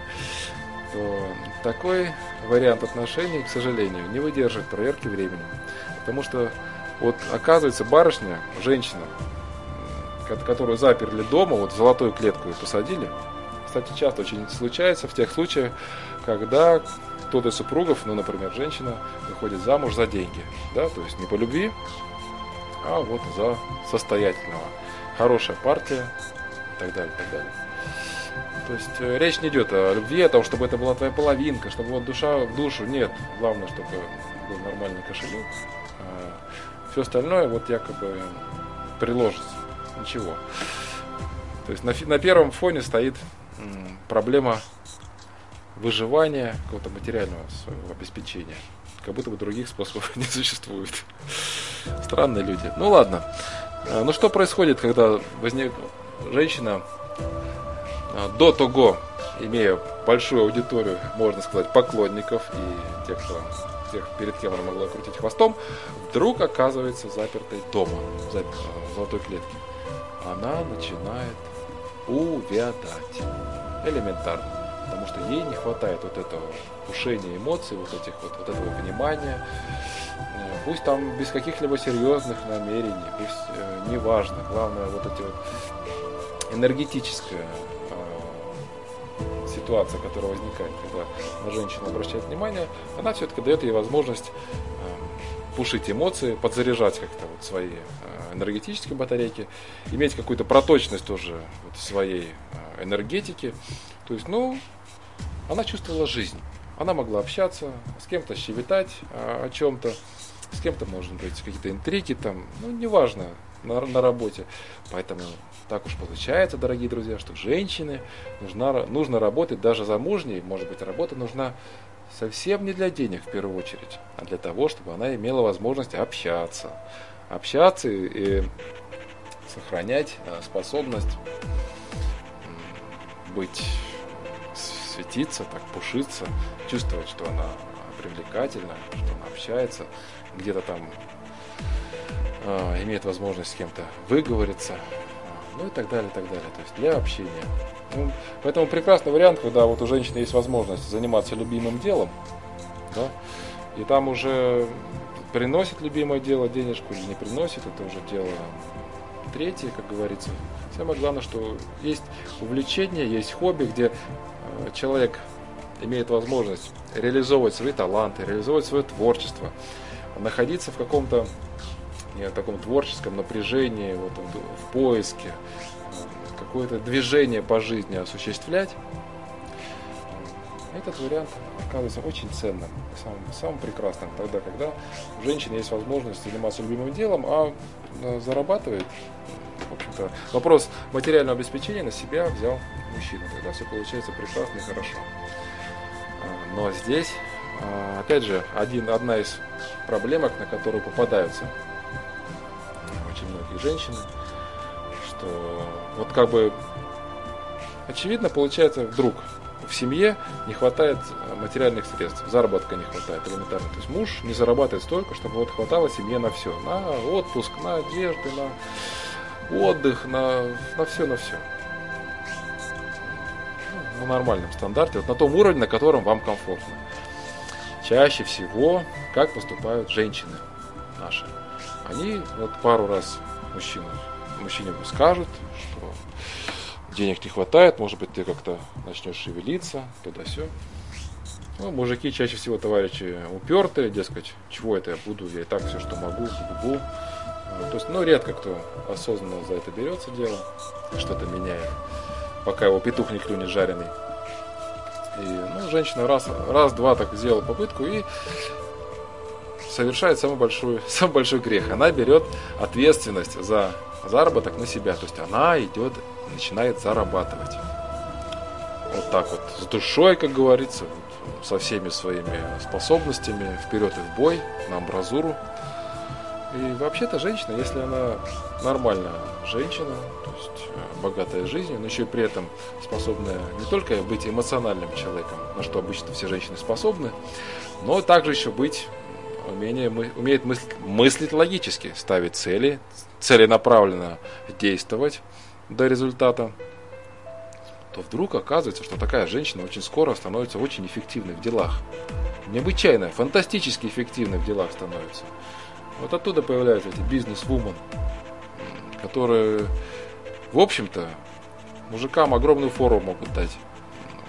то такой вариант отношений, к сожалению, не выдержит проверки временем. Потому что вот оказывается барышня, женщина, которую заперли дома, вот в золотую клетку и посадили, кстати, часто очень случается в тех случаях, когда кто-то из супругов, ну, например, женщина, выходит замуж за деньги, да, то есть не по любви, а вот за состоятельного. Хорошая партия и так далее, и так далее. То есть э, речь не идет о любви, о том, чтобы это была твоя половинка, чтобы вот душа в душу. Нет, главное, чтобы был нормальный кошелек. А все остальное вот якобы приложится. Ничего. То есть на, на первом фоне стоит проблема выживания какого-то материального своего обеспечения. Как будто бы других способов [LAUGHS] не существует. Странные люди. Ну ладно. А, ну что происходит, когда возник женщина до того, имея большую аудиторию, можно сказать, поклонников и тех, кто, тех, перед кем она могла крутить хвостом, вдруг оказывается запертой дома, в золотой клетке. Она начинает увядать элементарно. Потому что ей не хватает вот этого пушения эмоций, вот этих вот, вот этого внимания. Э, пусть там без каких-либо серьезных намерений, пусть э, неважно. Главное вот эти вот энергетическая э, ситуация, которая возникает, когда на женщину обращает внимание, она все-таки дает ей возможность э, пушить эмоции, подзаряжать как-то вот свои э, энергетические батарейки, иметь какую-то проточность тоже вот своей э, энергетики, то есть, ну, она чувствовала жизнь. Она могла общаться, с кем-то щебетать о, чем-то, с кем-то, может быть, какие-то интриги там, ну, неважно, на, на работе. Поэтому так уж получается, дорогие друзья, что женщины нужна, нужно работать даже замужней, может быть, работа нужна совсем не для денег в первую очередь, а для того, чтобы она имела возможность общаться. Общаться и, и сохранять э, способность быть светиться, так пушиться, чувствовать, что она привлекательна, что она общается, где-то там э, имеет возможность с кем-то выговориться, ну и так далее, и так далее. То есть для общения. Ну, поэтому прекрасный вариант, когда вот у женщины есть возможность заниматься любимым делом, да, и там уже приносит любимое дело денежку или не приносит, это уже дело третье, как говорится. Самое главное, что есть увлечение, есть хобби, где Э, человек имеет возможность реализовывать свои таланты, реализовывать свое творчество, находиться в каком-то не, таком творческом напряжении, вот, в поиске, э, какое-то движение по жизни осуществлять, этот вариант оказывается очень ценным, самым, самым прекрасным тогда, когда у женщины есть возможность заниматься любимым делом, а э, зарабатывает в общем-то, вопрос материального обеспечения на себя взял мужчина. Тогда все получается прекрасно и хорошо. А, но здесь, а, опять же, один, одна из проблемок, на которую попадаются многие женщины, что вот как бы очевидно получается вдруг в семье не хватает материальных средств, заработка не хватает элементарно. То есть муж не зарабатывает столько, чтобы вот хватало семье на все, на отпуск, на одежду, на отдых, на, на все, на все. Ну, на нормальном стандарте, вот на том уровне, на котором вам комфортно. Чаще всего, как поступают женщины наши. Они вот пару раз мужчину, мужчине скажут, что денег не хватает, может быть, ты как-то начнешь шевелиться, туда-все. Ну, мужики чаще всего товарищи упертые, дескать, чего это я буду, я и так все, что могу, бу-бу. Ну, то есть, ну, редко кто осознанно за это берется дело, что-то меняет, пока его петух не клюнет жареный. И, ну, женщина раз, раз-два так сделала попытку и совершает самый большой, [LAUGHS] самый большой грех. Она берет ответственность за заработок на себя. То есть она идет, начинает зарабатывать. Вот так вот, с душой, как говорится, со всеми своими способностями, вперед и в бой, на амбразуру. И вообще-то женщина, если она нормальная женщина, то есть э, богатая жизнью, но еще и при этом способная не только быть эмоциональным человеком, на что обычно все женщины способны, но также еще быть умение, умеет мыслить, мыслить логически, ставить цели, целенаправленно действовать до результата, то вдруг оказывается, что такая женщина очень скоро становится очень эффективной в делах. Необычайно, фантастически эффективной в делах становится. Вот оттуда появляются эти бизнес-вумен, которые, в общем-то, мужикам огромную фору могут дать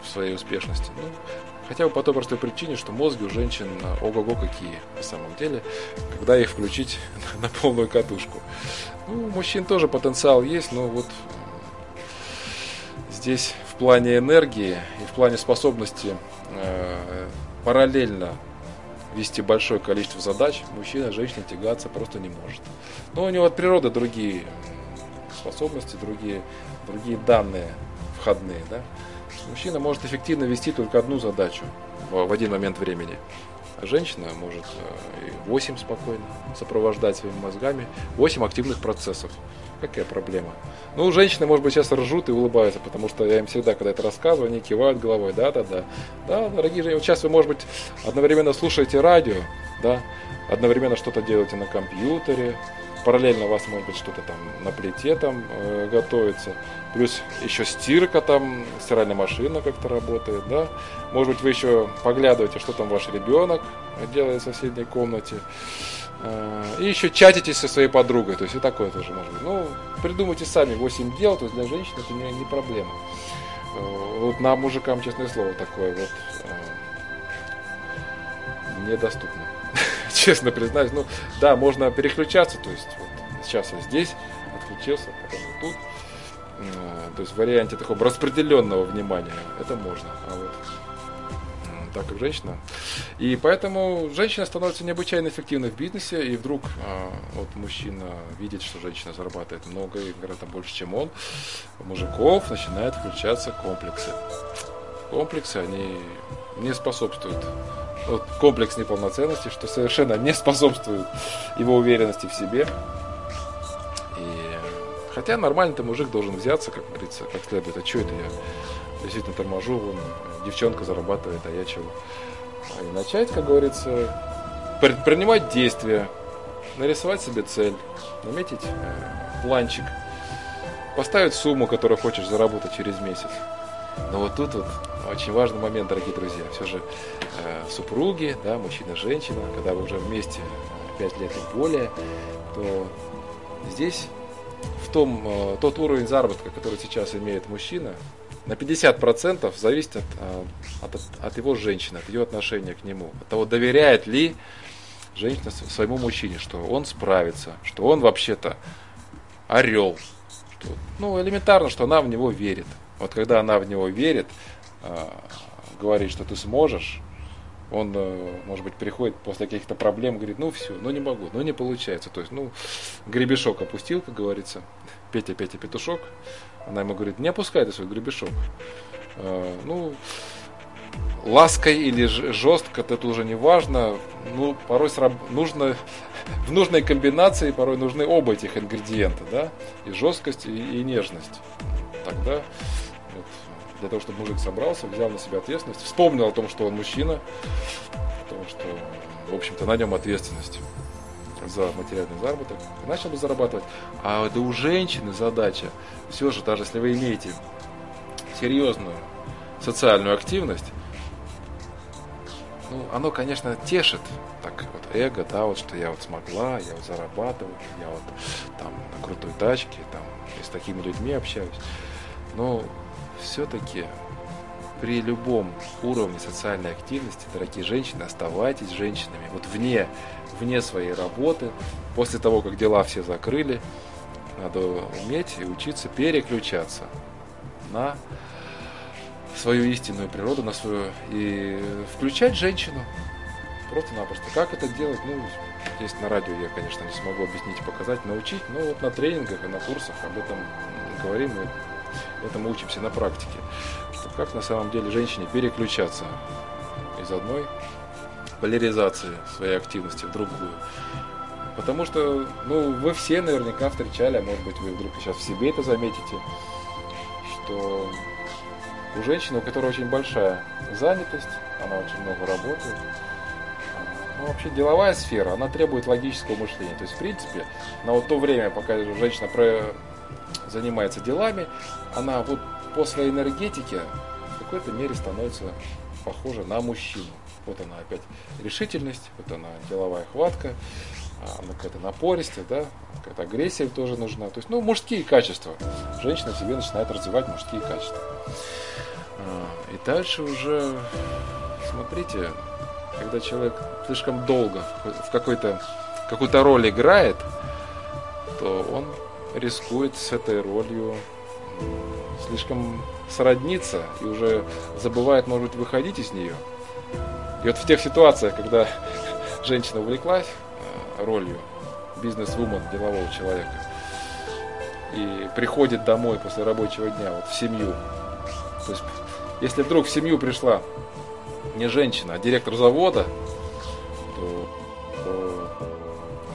в своей успешности. Ну, хотя бы по той простой причине, что мозги у женщин ого-го какие на самом деле, когда их включить [LAUGHS] на полную катушку. Ну, у мужчин тоже потенциал есть, но вот здесь в плане энергии и в плане способности э, параллельно вести большое количество задач, мужчина женщина тягаться просто не может. Но у него от природы другие способности, другие, другие данные входные. Да? Мужчина может эффективно вести только одну задачу в, один момент времени. А женщина может э, и 8 спокойно сопровождать своими мозгами, 8 активных процессов. Какая проблема? Ну, женщины, может быть, сейчас ржут и улыбаются, потому что я им всегда, когда это рассказываю, они кивают головой. Да, да, да. Да, дорогие женщины, сейчас вы, может быть, одновременно слушаете радио, да, одновременно что-то делаете на компьютере, параллельно у вас может быть что-то там на плите там э, готовится, плюс еще стирка там, стиральная машина как-то работает, да, может быть вы еще поглядываете, что там ваш ребенок делает в соседней комнате, э, и еще чатите со своей подругой, то есть и такое тоже может быть. Ну, придумайте сами 8 дел, то есть для женщин это не, не проблема. Э, вот на мужикам, честное слово, такое вот э, недоступно [LAUGHS] честно признаюсь. Ну, да, можно переключаться, то есть вот сейчас я здесь отключился, потом тут. Э, то есть в варианте такого распределенного внимания это можно. А вот так как женщина. И поэтому женщина становится необычайно эффективной в бизнесе, и вдруг а, вот мужчина видит, что женщина зарабатывает много и гораздо больше, чем он, у мужиков начинают включаться комплексы. Комплексы, они не способствуют комплекс неполноценности, что совершенно не способствует его уверенности в себе. И хотя нормальный-то мужик должен взяться, как говорится, как следует. А что это я действительно торможу, вон, девчонка зарабатывает, а я чего? И начать, как говорится, предпринимать действия, нарисовать себе цель, наметить э, планчик, поставить сумму, которую хочешь заработать через месяц. Но вот тут вот очень важный момент, дорогие друзья. Все же э, супруги, да, мужчина, женщина, когда вы уже вместе 5 э, лет и более, то здесь в том, э, тот уровень заработка, который сейчас имеет мужчина, на 50% зависит от, э, от, от его женщины, от ее отношения к нему, от того, доверяет ли женщина своему мужчине, что он справится, что он вообще-то орел, что, ну, элементарно, что она в него верит. Вот когда она в него верит, говорит, что ты сможешь, он, э, может быть, приходит после каких-то проблем, говорит, ну все, ну не могу, ну не получается. То есть, ну, гребешок опустил, как говорится, Петя, Петя, петушок. Она ему говорит, не опускай ты свой гребешок. Э, ну, лаской или жестко, это уже не важно. Ну, порой сраб... нужно [LAUGHS] в нужной комбинации порой нужны оба этих ингредиента, да, и жесткость, и, и нежность. Тогда для того, чтобы мужик собрался, взял на себя ответственность, вспомнил о том, что он мужчина, о том, что, в общем-то, на нем ответственность за материальный заработок, и начал бы зарабатывать. А это у женщины задача, все же, даже если вы имеете серьезную социальную активность, ну, оно, конечно, тешит так вот эго, да, вот что я вот смогла, я вот зарабатываю, я вот там на крутой тачке, там с такими людьми общаюсь. Но все-таки при любом уровне социальной активности, дорогие женщины, оставайтесь женщинами. Вот вне, вне своей работы, после того, как дела все закрыли, надо уметь и учиться переключаться на свою истинную природу, на свою и включать женщину. Просто-напросто. Как это делать? Ну, здесь на радио я, конечно, не смогу объяснить показать, научить, но вот на тренингах и на курсах об этом говорим и этому учимся на практике. Как на самом деле женщине переключаться из одной поляризации своей активности в другую. Потому что, ну, вы все наверняка встречали, а может быть вы вдруг сейчас в себе это заметите, что у женщины, у которой очень большая занятость, она очень много работает, ну, вообще деловая сфера, она требует логического мышления. То есть, в принципе, на вот то время, пока женщина про... занимается делами, она вот по своей энергетике в какой-то мере становится похожа на мужчину. Вот она опять решительность, вот она деловая хватка, а, она какая-то напористая, да, какая-то агрессия тоже нужна. То есть, ну, мужские качества. Женщина себе начинает развивать мужские качества. А, и дальше уже, смотрите, когда человек слишком долго в какой-то какую-то роль играет, то он рискует с этой ролью слишком сродниться и уже забывает, может быть, выходить из нее. И вот в тех ситуациях, когда [LAUGHS] женщина увлеклась э, ролью бизнес-вумен, делового человека, и приходит домой после рабочего дня, вот в семью. То есть, если вдруг в семью пришла не женщина, а директор завода, то, то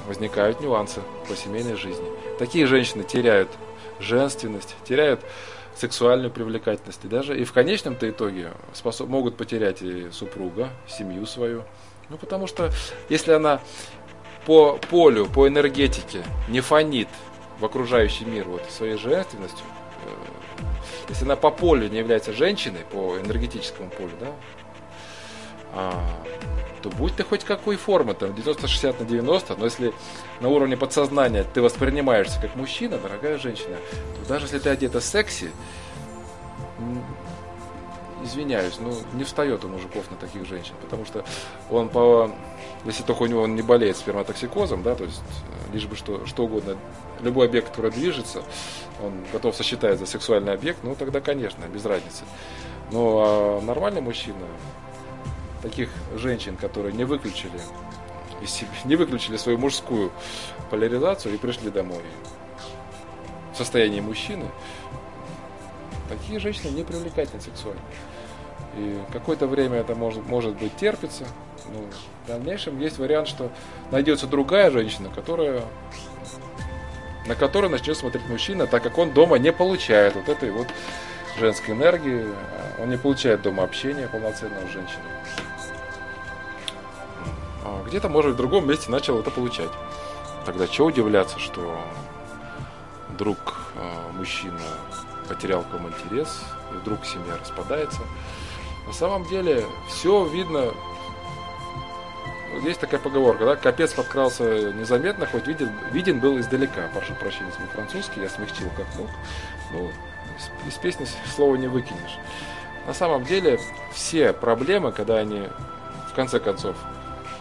возникают нюансы по семейной жизни. Такие женщины теряют женственность, теряют сексуальную привлекательность. И даже и в конечном-то итоге способ, могут потерять и супруга, семью свою. Ну, потому что если она по полю, по энергетике не фонит в окружающий мир вот своей женственностью, э, если она по полю не является женщиной, по энергетическому полю, да, то будь ты хоть какой формы, там 90-60 на 90, но если на уровне подсознания ты воспринимаешься как мужчина, дорогая женщина, то даже если ты одета секси, извиняюсь, ну не встает у мужиков на таких женщин, потому что он по, если только у него он не болеет сперматоксикозом, да, то есть э, лишь бы что, что угодно, любой объект, который движется, он готов сосчитать за сексуальный объект, ну тогда, конечно, без разницы. Но а нормальный мужчина, таких женщин, которые не выключили из себя, не выключили свою мужскую поляризацию и пришли домой в состоянии мужчины, такие женщины не привлекательны сексуально. И какое-то время это может, может быть терпится, но в дальнейшем есть вариант, что найдется другая женщина, которая на которую начнет смотреть мужчина, так как он дома не получает вот этой вот женской энергии, он не получает дома общения полноценного с женщиной. Где-то, может, в другом месте начал это получать. Тогда что удивляться, что вдруг э, мужчина потерял к вам интерес, и вдруг семья распадается. На самом деле все видно. Есть такая поговорка, да, капец подкрался незаметно, хоть виден, виден был издалека. Прошу прощения, если французский, я смягчил как мог. Ну, из, из песни слова не выкинешь. На самом деле все проблемы, когда они в конце концов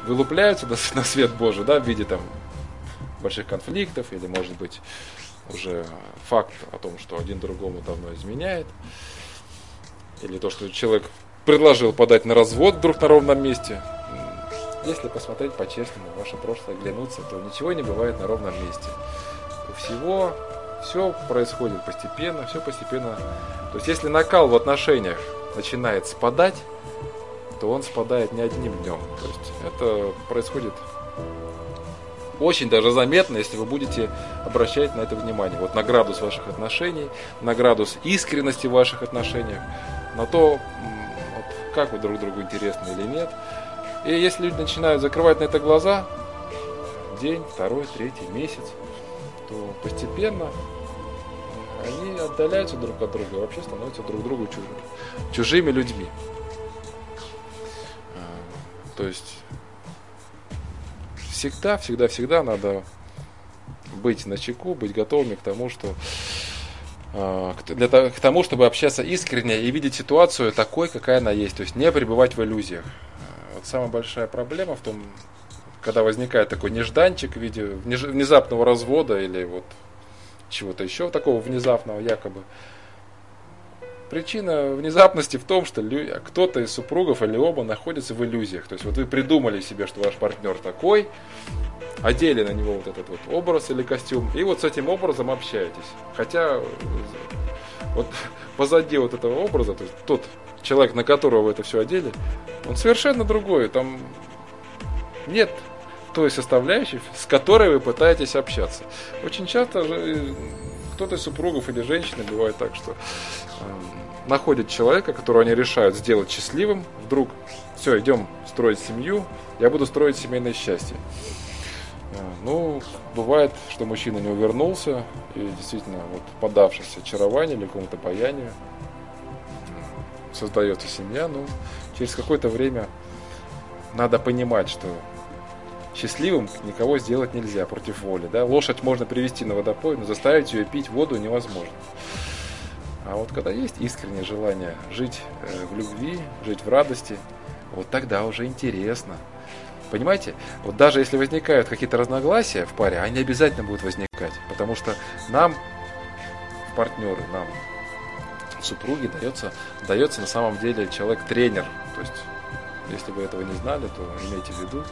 вылупляются на свет Божий, да, в виде там больших конфликтов или, может быть, уже факт о том, что один другому давно изменяет, или то, что человек предложил подать на развод вдруг на ровном месте. Если посмотреть по-честному, ваше прошлое глянуться, то ничего не бывает на ровном месте. У всего все происходит постепенно, все постепенно. То есть если накал в отношениях начинает спадать, то он спадает не одним днем. То есть это происходит очень даже заметно, если вы будете обращать на это внимание. Вот на градус ваших отношений, на градус искренности в ваших отношениях, на то, вот, как вы друг другу интересны или нет. И если люди начинают закрывать на это глаза, день, второй, третий, месяц, то постепенно они отдаляются друг от друга, вообще становятся друг другу чужими, чужими людьми. То есть всегда, всегда, всегда надо быть на чеку, быть готовыми к тому, что а, для того, к тому, чтобы общаться искренне и видеть ситуацию такой, какая она есть, то есть не пребывать в иллюзиях. Вот самая большая проблема в том, когда возникает такой нежданчик в виде внезапного развода или вот чего-то еще такого внезапного якобы, причина внезапности в том, что кто-то из супругов или оба находится в иллюзиях. То есть вот вы придумали себе, что ваш партнер такой, одели на него вот этот вот образ или костюм, и вот с этим образом общаетесь. Хотя вот позади вот этого образа, то есть тот человек, на которого вы это все одели, он совершенно другой. Там нет той составляющей, с которой вы пытаетесь общаться. Очень часто кто-то из супругов или женщины бывает так, что находит человека, которого они решают сделать счастливым, вдруг, все, идем строить семью, я буду строить семейное счастье. Э, ну, бывает, что мужчина не увернулся и действительно, вот, подавшись очарованию или какому-то паянию, создается семья, ну, через какое-то время надо понимать, что счастливым никого сделать нельзя против воли. Да? Лошадь можно привести на водопой, но заставить ее пить воду невозможно. А вот когда есть искреннее желание жить э, в любви, жить в радости, вот тогда уже интересно. Понимаете? Вот даже если возникают какие-то разногласия в паре, они обязательно будут возникать. Потому что нам, партнеры, нам, супруги, дается, дается на самом деле человек-тренер. То есть, если вы этого не знали, то имейте в виду,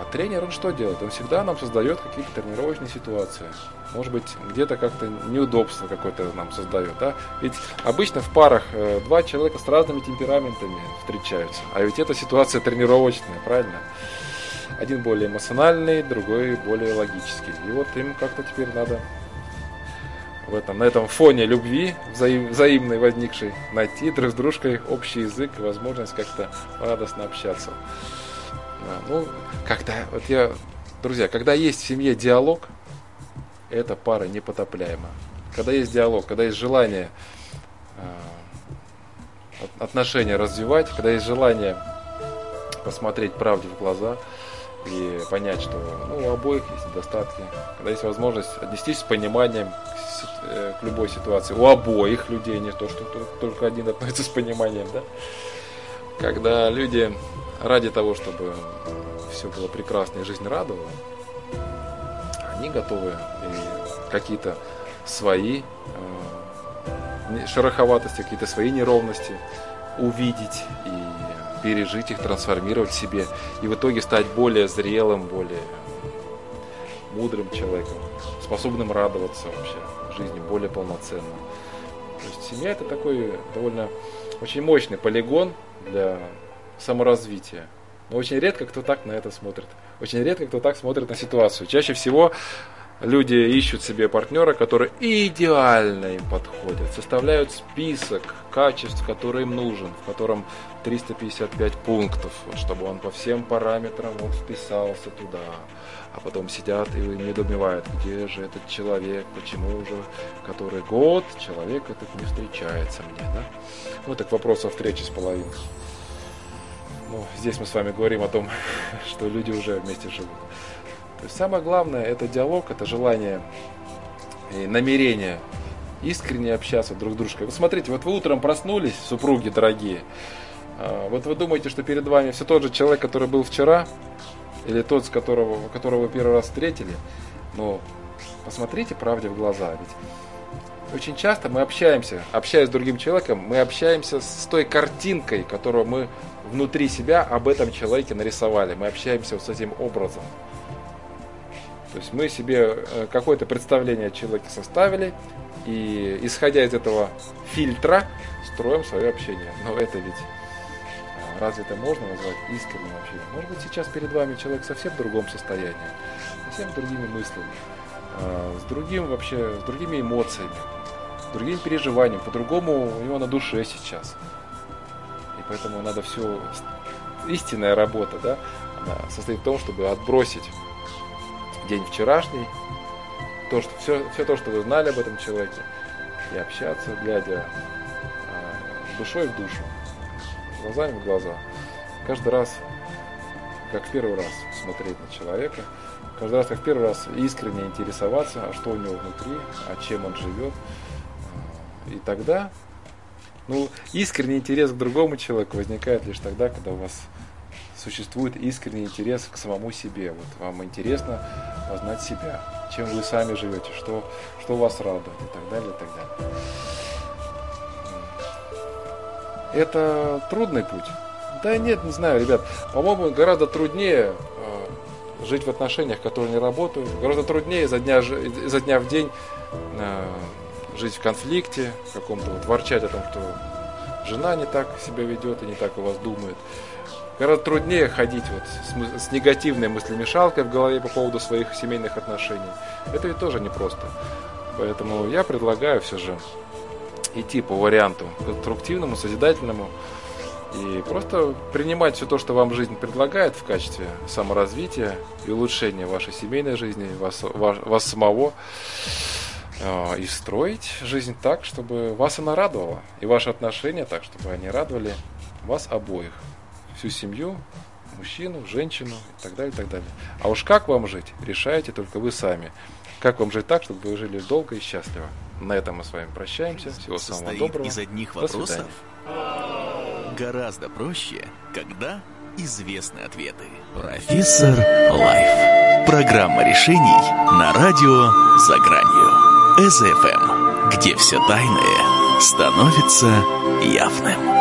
а тренер, он что делает? Он всегда нам создает какие-то тренировочные ситуации. Может быть, где-то как-то неудобство какое-то нам создает. Да? Ведь обычно в парах э, два человека с разными темпераментами встречаются. А ведь эта ситуация тренировочная, правильно? Один более эмоциональный, другой более логический. И вот им как-то теперь надо в этом, на этом фоне любви взаим, взаимной возникшей найти друг с дружкой общий язык и возможность как-то радостно общаться. Да, ну, когда, вот я, друзья, когда есть в семье диалог, эта пара непотопляема. Когда есть диалог, когда есть желание э, отношения развивать, когда есть желание посмотреть правде в глаза и понять, что ну, у обоих есть недостатки, когда есть возможность отнестись с пониманием к, э, к любой ситуации, у обоих людей, не то, что только один относится с пониманием, да, когда люди ради того, чтобы все было прекрасно и жизнь радовала, они готовы какие-то свои э, шероховатости, какие-то свои неровности увидеть и пережить их, трансформировать в себе и в итоге стать более зрелым, более мудрым человеком, способным радоваться вообще жизни более полноценно. То есть семья это такой довольно очень мощный полигон для саморазвития. Но очень редко кто так на это смотрит. Очень редко кто так смотрит на ситуацию. Чаще всего люди ищут себе партнера, который идеально им подходит, составляют список качеств, которые им нужен, в котором 355 пунктов, вот, чтобы он по всем параметрам вот, вписался туда. А потом сидят и недоумевают, где же этот человек, почему уже который год человек этот не встречается мне. Да? Ну, так вопрос о встрече с половинкой. Ну, здесь мы с вами говорим о том, [LAUGHS] что люди уже вместе живут. То есть самое главное это диалог, это желание и намерение искренне общаться друг с дружкой. Вот смотрите, вот вы утром проснулись, супруги дорогие, а, вот вы думаете, что перед вами все тот же человек, который был вчера, или тот, с которого, которого вы первый раз встретили, но посмотрите правде в глаза. Ведь очень часто мы общаемся, общаясь с другим человеком, мы общаемся с той картинкой, которую мы внутри себя об этом человеке нарисовали. Мы общаемся вот с этим образом. То есть мы себе э, какое-то представление о человеке составили, и исходя из этого фильтра строим свое общение. Но это ведь э, разве это можно назвать искренним общением? Может быть сейчас перед вами человек совсем в другом состоянии, совсем другими мыслями, э, с другим вообще, с другими эмоциями, с другим переживанием, по-другому у него на душе сейчас поэтому надо все истинная работа, да, она состоит в том, чтобы отбросить день вчерашний, то, что, все, все то, что вы знали об этом человеке, и общаться, глядя э, душой в душу, глазами в глаза. Каждый раз, как в первый раз, смотреть на человека, каждый раз, как в первый раз, искренне интересоваться, а что у него внутри, а чем он живет. И тогда ну, искренний интерес к другому человеку возникает лишь тогда, когда у вас существует искренний интерес к самому себе. Вот вам интересно познать себя, чем вы сами живете, что, что вас радует и так далее, и так далее. это трудный путь. Да нет, не знаю, ребят. По-моему, гораздо труднее э, жить в отношениях, которые не работают. Гораздо труднее изо дня, изо дня в день э, жить в конфликте, каком-то вот ворчать о том, что жена не так себя ведет и не так у вас думает. Гораздо труднее ходить вот с, с негативной мыслемешалкой в голове по поводу своих семейных отношений. Это ведь тоже непросто. Поэтому я предлагаю все же идти по варианту конструктивному, созидательному и просто принимать все то, что вам жизнь предлагает в качестве саморазвития и улучшения вашей семейной жизни, вас, вас, вас самого, и строить жизнь так, чтобы вас она радовала, и ваши отношения так, чтобы они радовали вас обоих, всю семью, мужчину, женщину и так далее, и так далее. А уж как вам жить, решаете только вы сами. Как вам жить так, чтобы вы жили долго и счастливо. На этом мы с вами прощаемся. Всего самого доброго. из одних вопросов? Гораздо проще, когда известны ответы. Профессор Life. Программа решений на радио «За гранью». СФМ, где все тайное становится явным.